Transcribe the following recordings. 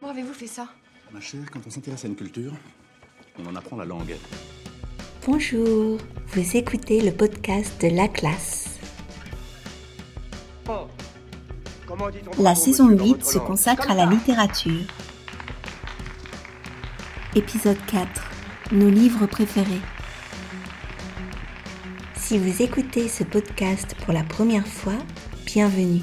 Comment avez-vous fait ça? Ma chère, quand on s'intéresse à une culture, on en apprend la langue. Bonjour, vous écoutez le podcast de La Classe. La saison 8 se consacre à la littérature. Épisode 4. Nos livres préférés. Si vous écoutez ce podcast pour la première fois, bienvenue.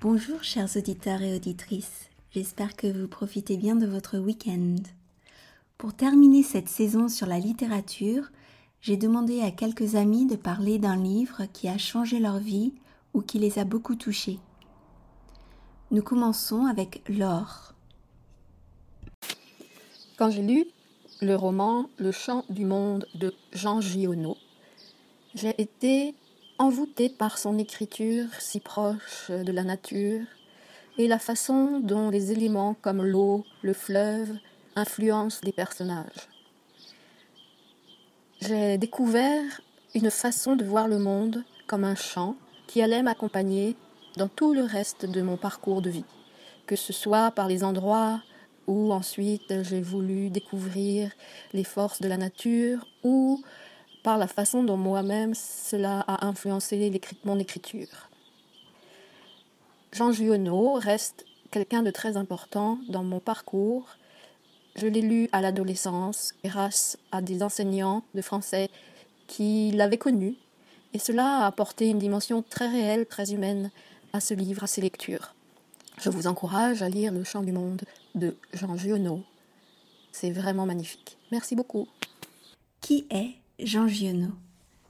Bonjour chers auditeurs et auditrices, j'espère que vous profitez bien de votre week-end. Pour terminer cette saison sur la littérature, j'ai demandé à quelques amis de parler d'un livre qui a changé leur vie ou qui les a beaucoup touchés. Nous commençons avec Laure. Quand j'ai lu le roman Le chant du monde de Jean Giono, j'ai été envoûtée par son écriture si proche de la nature et la façon dont les éléments comme l'eau, le fleuve influencent les personnages. J'ai découvert une façon de voir le monde comme un chant qui allait m'accompagner dans tout le reste de mon parcours de vie, que ce soit par les endroits où ensuite j'ai voulu découvrir les forces de la nature ou par la façon dont moi-même cela a influencé mon écriture. Jean Giono reste quelqu'un de très important dans mon parcours. Je l'ai lu à l'adolescence grâce à des enseignants de français qui l'avaient connu et cela a apporté une dimension très réelle, très humaine à ce livre, à ces lectures. Je vous encourage à lire Le Chant du Monde de Jean Giono. C'est vraiment magnifique. Merci beaucoup. Qui est Jean Giono.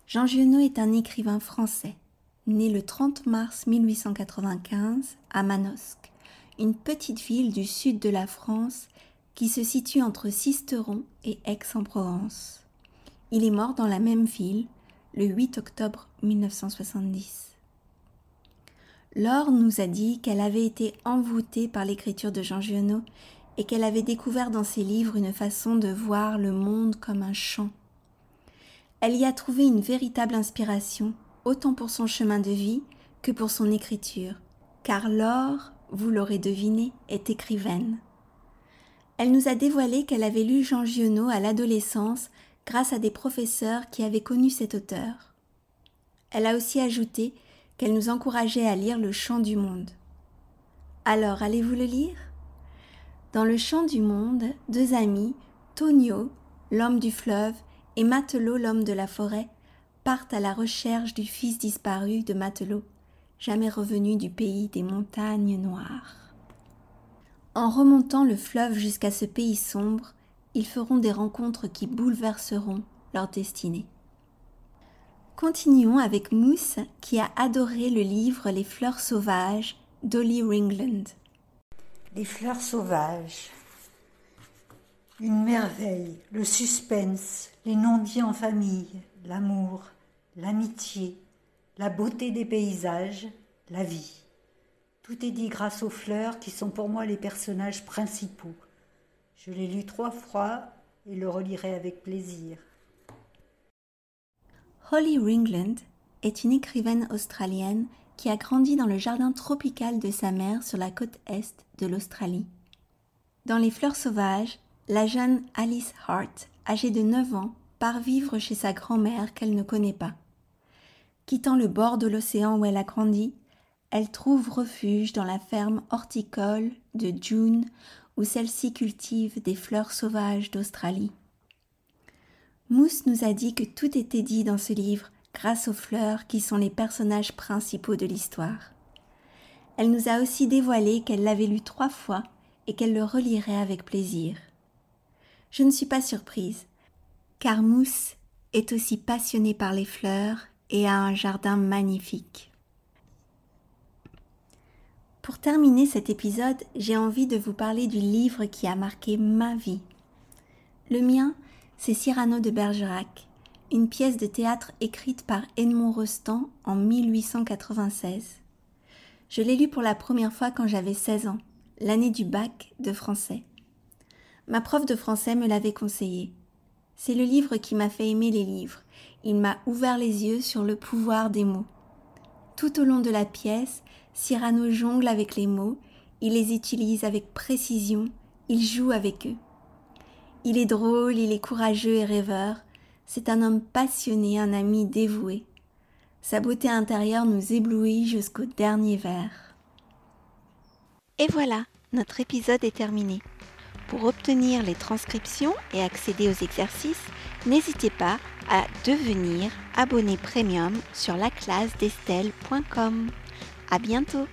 Jean Giono est un écrivain français, né le 30 mars 1895 à Manosque, une petite ville du sud de la France qui se situe entre Sisteron et Aix-en-Provence. Il est mort dans la même ville le 8 octobre 1970. Laure nous a dit qu'elle avait été envoûtée par l'écriture de Jean Giono et qu'elle avait découvert dans ses livres une façon de voir le monde comme un chant elle y a trouvé une véritable inspiration, autant pour son chemin de vie que pour son écriture, car Laure, vous l'aurez deviné, est écrivaine. Elle nous a dévoilé qu'elle avait lu Jean Giono à l'adolescence grâce à des professeurs qui avaient connu cet auteur. Elle a aussi ajouté qu'elle nous encourageait à lire Le Chant du Monde. Alors allez-vous le lire? Dans Le Chant du Monde, deux amis, Tonio, l'homme du fleuve, et Matelot, l'homme de la forêt, partent à la recherche du fils disparu de Matelot, jamais revenu du pays des montagnes noires. En remontant le fleuve jusqu'à ce pays sombre, ils feront des rencontres qui bouleverseront leur destinée. Continuons avec Mousse qui a adoré le livre Les fleurs sauvages d'Olly Ringland. Les fleurs sauvages. Une merveille, le suspense, les non-dits en famille, l'amour, l'amitié, la beauté des paysages, la vie. Tout est dit grâce aux fleurs qui sont pour moi les personnages principaux. Je l'ai lu trois fois et le relirai avec plaisir. Holly Ringland est une écrivaine australienne qui a grandi dans le jardin tropical de sa mère sur la côte est de l'Australie. Dans Les fleurs sauvages, la jeune Alice Hart, âgée de 9 ans, part vivre chez sa grand-mère qu'elle ne connaît pas. Quittant le bord de l'océan où elle a grandi, elle trouve refuge dans la ferme horticole de June où celle-ci cultive des fleurs sauvages d'Australie. Mousse nous a dit que tout était dit dans ce livre grâce aux fleurs qui sont les personnages principaux de l'histoire. Elle nous a aussi dévoilé qu'elle l'avait lu trois fois et qu'elle le relirait avec plaisir. Je ne suis pas surprise, car Mousse est aussi passionnée par les fleurs et a un jardin magnifique. Pour terminer cet épisode, j'ai envie de vous parler du livre qui a marqué ma vie. Le mien, c'est Cyrano de Bergerac, une pièce de théâtre écrite par Edmond Rostand en 1896. Je l'ai lu pour la première fois quand j'avais 16 ans, l'année du bac de français. Ma prof de français me l'avait conseillé. C'est le livre qui m'a fait aimer les livres. Il m'a ouvert les yeux sur le pouvoir des mots. Tout au long de la pièce, Cyrano jongle avec les mots, il les utilise avec précision, il joue avec eux. Il est drôle, il est courageux et rêveur, c'est un homme passionné, un ami dévoué. Sa beauté intérieure nous éblouit jusqu'au dernier vers. Et voilà, notre épisode est terminé. Pour obtenir les transcriptions et accéder aux exercices, n'hésitez pas à devenir abonné premium sur laclasdestelle.com. À bientôt!